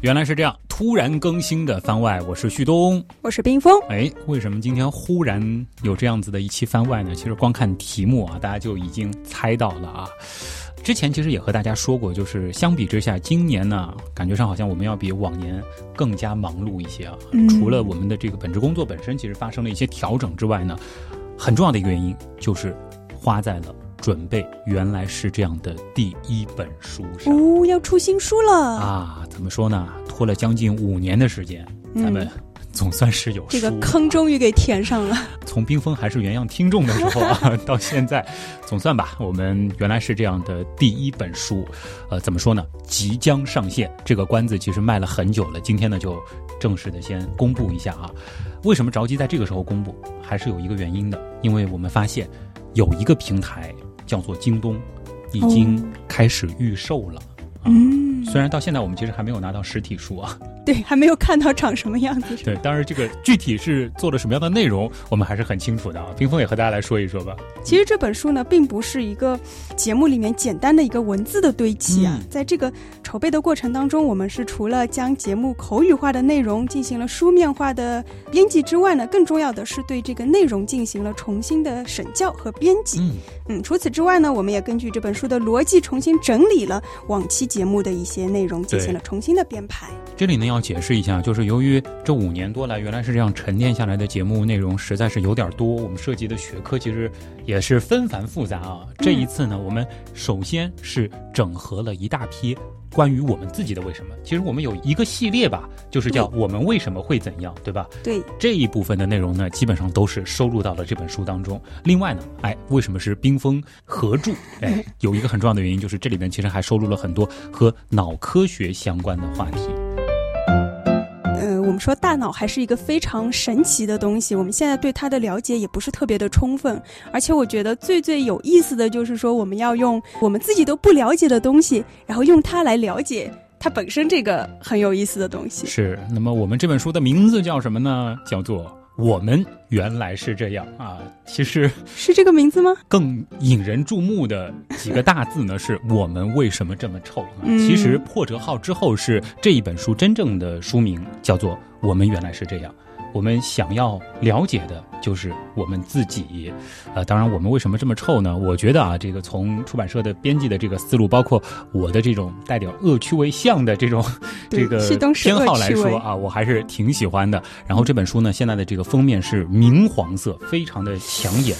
原来是这样，突然更新的番外，我是旭东，我是冰峰。哎，为什么今天忽然有这样子的一期番外呢？其实光看题目啊，大家就已经猜到了啊。之前其实也和大家说过，就是相比之下，今年呢，感觉上好像我们要比往年更加忙碌一些啊。除了我们的这个本职工作本身其实发生了一些调整之外呢，很重要的一个原因就是花在了。准备原来是这样的第一本书上哦，要出新书了啊！怎么说呢？拖了将近五年的时间，咱们总算是有这个坑终于给填上了。从冰封还是原样听众的时候啊，到现在，总算吧，我们原来是这样的第一本书，呃，怎么说呢？即将上线，这个关子其实卖了很久了。今天呢，就正式的先公布一下啊。为什么着急在这个时候公布？还是有一个原因的，因为我们发现有一个平台。叫做京东，已经开始预售了。嗯，虽然到现在我们其实还没有拿到实体书啊。对，还没有看到长什么样子。对，当然这个具体是做了什么样的内容，我们还是很清楚的啊。冰峰也和大家来说一说吧。其实这本书呢，并不是一个节目里面简单的一个文字的堆积啊。在这个筹备的过程当中，我们是除了将节目口语化的内容进行了书面化的编辑之外呢，更重要的是对这个内容进行了重新的审校和编辑。嗯嗯。除此之外呢，我们也根据这本书的逻辑重新整理了往期节目的一些内容，进行了重新的编排。这里呢要。解释一下，就是由于这五年多来，原来是这样沉淀下来的节目内容实在是有点多，我们涉及的学科其实也是纷繁复杂啊。这一次呢，我们首先是整合了一大批关于我们自己的为什么。其实我们有一个系列吧，就是叫“我们为什么会怎样”，对吧？对。这一部分的内容呢，基本上都是收录到了这本书当中。另外呢，哎，为什么是冰封合著？哎，有一个很重要的原因，就是这里面其实还收录了很多和脑科学相关的话题。说大脑还是一个非常神奇的东西，我们现在对它的了解也不是特别的充分，而且我觉得最最有意思的就是说，我们要用我们自己都不了解的东西，然后用它来了解它本身这个很有意思的东西。是，那么我们这本书的名字叫什么呢？叫做。我们原来是这样啊，其实 是这个名字吗？更引人注目的几个大字呢，是我们为什么这么臭？其实破折号之后是这一本书真正的书名，叫做《我们原来是这样》。我们想要了解的就是我们自己，呃，当然，我们为什么这么臭呢？我觉得啊，这个从出版社的编辑的这个思路，包括我的这种带点恶趣味向的这种 这个偏好来说啊，我还是挺喜欢的。然后这本书呢，现在的这个封面是明黄色，非常的抢眼。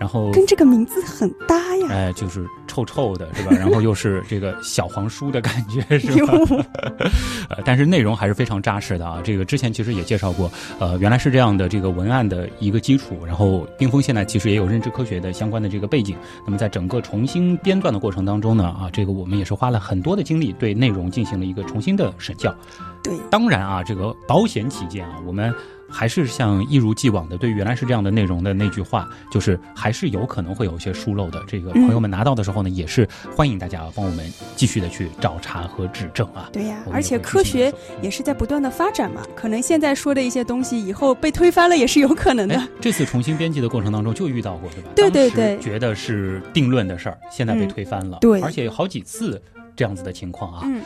然后跟这个名字很搭呀，哎，就是臭臭的，是吧？然后又是这个小黄书的感觉，是吧？呃，但是内容还是非常扎实的啊。这个之前其实也介绍过，呃，原来是这样的这个文案的一个基础。然后冰峰现在其实也有认知科学的相关的这个背景。那么在整个重新编撰的过程当中呢，啊，这个我们也是花了很多的精力对内容进行了一个重新的审校。对，当然啊，这个保险起见啊，我们。还是像一如既往的，对原来是这样的内容的那句话，就是还是有可能会有一些疏漏的。这个朋友们拿到的时候呢，也是欢迎大家帮我们继续的去找茬和指正啊。对呀，而且科学也是在不断的发展嘛，可能现在说的一些东西，以后被推翻了也是有可能的。这次重新编辑的过程当中就遇到过，对吧？对对对，觉得是定论的事儿，现在被推翻了。对，而且有好几次这样子的情况啊。嗯。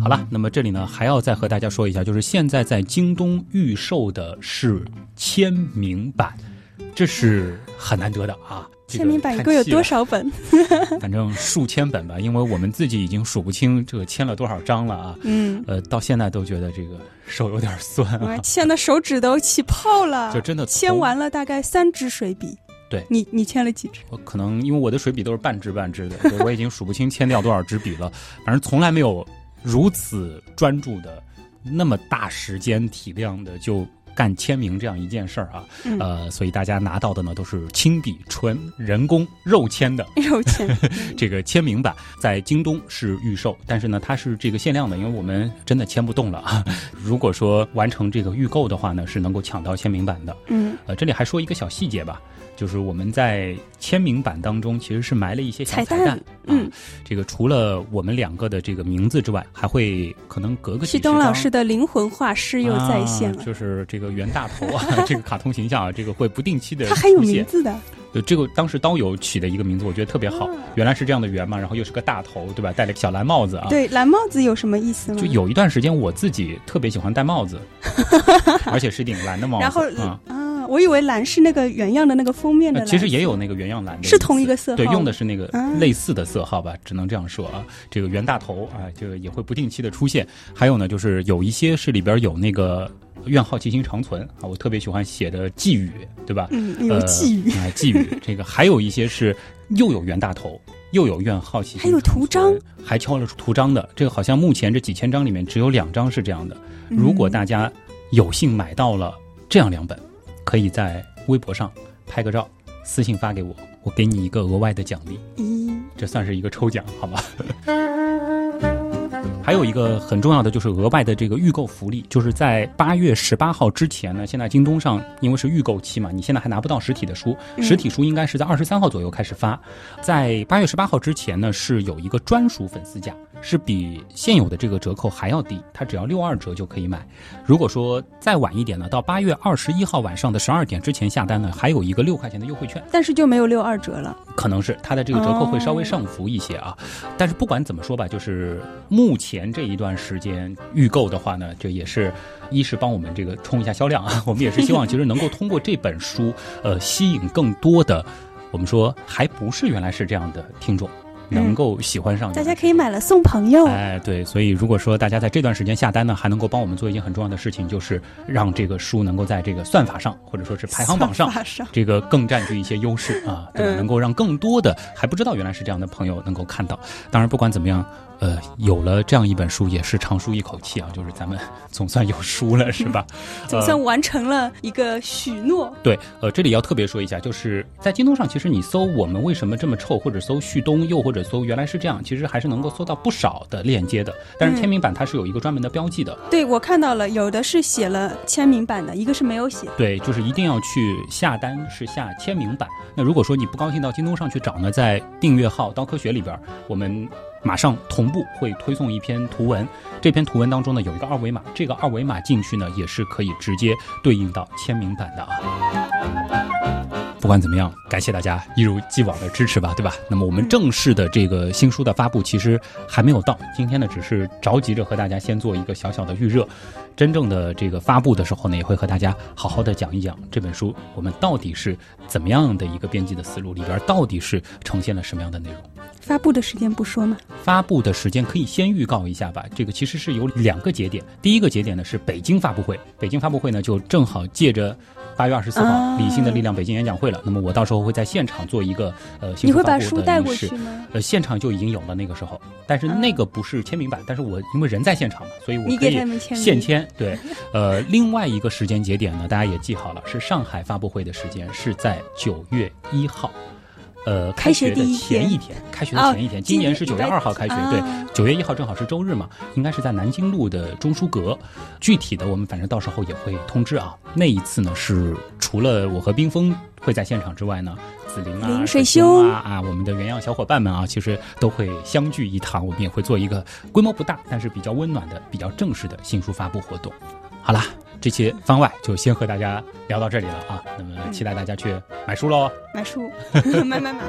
好了，那么这里呢还要再和大家说一下，就是现在在京东预售的是签名版，这是很难得的啊。签名版一共有多少本？反正数千本吧，因为我们自己已经数不清这个签了多少张了啊。嗯。呃，到现在都觉得这个手有点酸啊，签的手指都起泡了。就真的签完了大概三支水笔。对，你你签了几支？我可能因为我的水笔都是半支半支的，我已经数不清签掉多少支笔了。反正从来没有。如此专注的，那么大时间体量的就干签名这样一件事儿啊，呃，所以大家拿到的呢都是亲笔纯人工肉签的 肉签 这个签名版，在京东是预售，但是呢它是这个限量的，因为我们真的签不动了啊。如果说完成这个预购的话呢，是能够抢到签名版的。嗯，呃，这里还说一个小细节吧。就是我们在签名版当中，其实是埋了一些小彩蛋。嗯，这个除了我们两个的这个名字之外，还会可能隔个。旭东老师的灵魂画师又在线了，就是这个袁大头啊，这个卡通形象啊，这个会不定期的。他还有名字的。就，这个当时刀友取的一个名字，我觉得特别好。原来是这样的圆嘛，然后又是个大头，对吧？戴了个小蓝帽子啊。对，蓝帽子有什么意思吗？就有一段时间我自己特别喜欢戴帽子，而且是顶蓝的帽子。然后啊，我以为蓝是那个原样的那个封面的。其实也有那个原样蓝的，是同一个色号。对，用的是那个类似的色号吧，只能这样说啊。这个袁大头啊，这个也会不定期的出现。还有呢，就是有一些是里边有那个。愿好奇心长存啊！我特别喜欢写的寄语，对吧？嗯，有寄语啊，寄语。这个还有一些是又有袁大头，又有愿好奇心，还有图章，还敲了图章的。这个好像目前这几千张里面只有两张是这样的。如果大家有幸买到了这样两本，可以在微博上拍个照，私信发给我，我给你一个额外的奖励。嗯，这算是一个抽奖，好吗？还有一个很重要的就是额外的这个预购福利，就是在八月十八号之前呢，现在京东上因为是预购期嘛，你现在还拿不到实体的书，实体书应该是在二十三号左右开始发，在八月十八号之前呢是有一个专属粉丝价。是比现有的这个折扣还要低，它只要六二折就可以买。如果说再晚一点呢，到八月二十一号晚上的十二点之前下单呢，还有一个六块钱的优惠券。但是就没有六二折了，可能是它的这个折扣会稍微上浮一些啊。但是不管怎么说吧，就是目前前这一段时间预购的话呢，这也是一是帮我们这个冲一下销量啊，我们也是希望其实能够通过这本书，呃，吸引更多的我们说还不是原来是这样的听众。能够喜欢上，大家可以买了送朋友。哎，对，所以如果说大家在这段时间下单呢，还能够帮我们做一件很重要的事情，就是让这个书能够在这个算法上，或者说是排行榜上，这个更占据一些优势啊，对吧？能够让更多的还不知道原来是这样的朋友能够看到。当然，不管怎么样。呃，有了这样一本书，也是长舒一口气啊！就是咱们 总算有书了，是吧？总算完成了一个许诺。对，呃，这里要特别说一下，就是在京东上，其实你搜“我们为什么这么臭”或者搜“旭东”，又或者搜“原来是这样”，其实还是能够搜到不少的链接的。但是签名版它是有一个专门的标记的。对，我看到了，有的是写了签名版的，一个是没有写。对，就是一定要去下单是下签名版。那如果说你不高兴到京东上去找呢，在订阅号“刀科学”里边，我们。马上同步会推送一篇图文，这篇图文当中呢有一个二维码，这个二维码进去呢也是可以直接对应到签名版的啊。不管怎么样，感谢大家一如既往的支持吧，对吧？那么我们正式的这个新书的发布其实还没有到，今天呢只是着急着和大家先做一个小小的预热，真正的这个发布的时候呢，也会和大家好好的讲一讲这本书我们到底是怎么样的一个编辑的思路，里边到底是呈现了什么样的内容。发布的时间不说吗？发布的时间可以先预告一下吧。这个其实是有两个节点，第一个节点呢是北京发布会，北京发布会呢就正好借着。八月二十四号，《理性的力量》北京演讲会了。那么我到时候会在现场做一个呃，你会把书带过去吗？呃，现场就已经有了那个时候，但是那个不是签名版，但是我因为人在现场嘛，所以我可以现签。对，呃，另外一个时间节点呢，大家也记好了，是上海发布会的时间是在九月一号。呃，开学的前一天，开学的前一天，今年是九月二号开学，对，九月一号正好是周日嘛，应该是在南京路的中书阁。具体的，我们反正到时候也会通知啊。那一次呢，是除了我和冰峰会在现场之外呢，紫菱啊、水兄啊啊，我们的原样小伙伴们啊，其实都会相聚一堂。我们也会做一个规模不大，但是比较温暖的、比较正式的新书发布活动。好啦。这期番外就先和大家聊到这里了啊，那么期待大家去买书喽，买书，买 买买。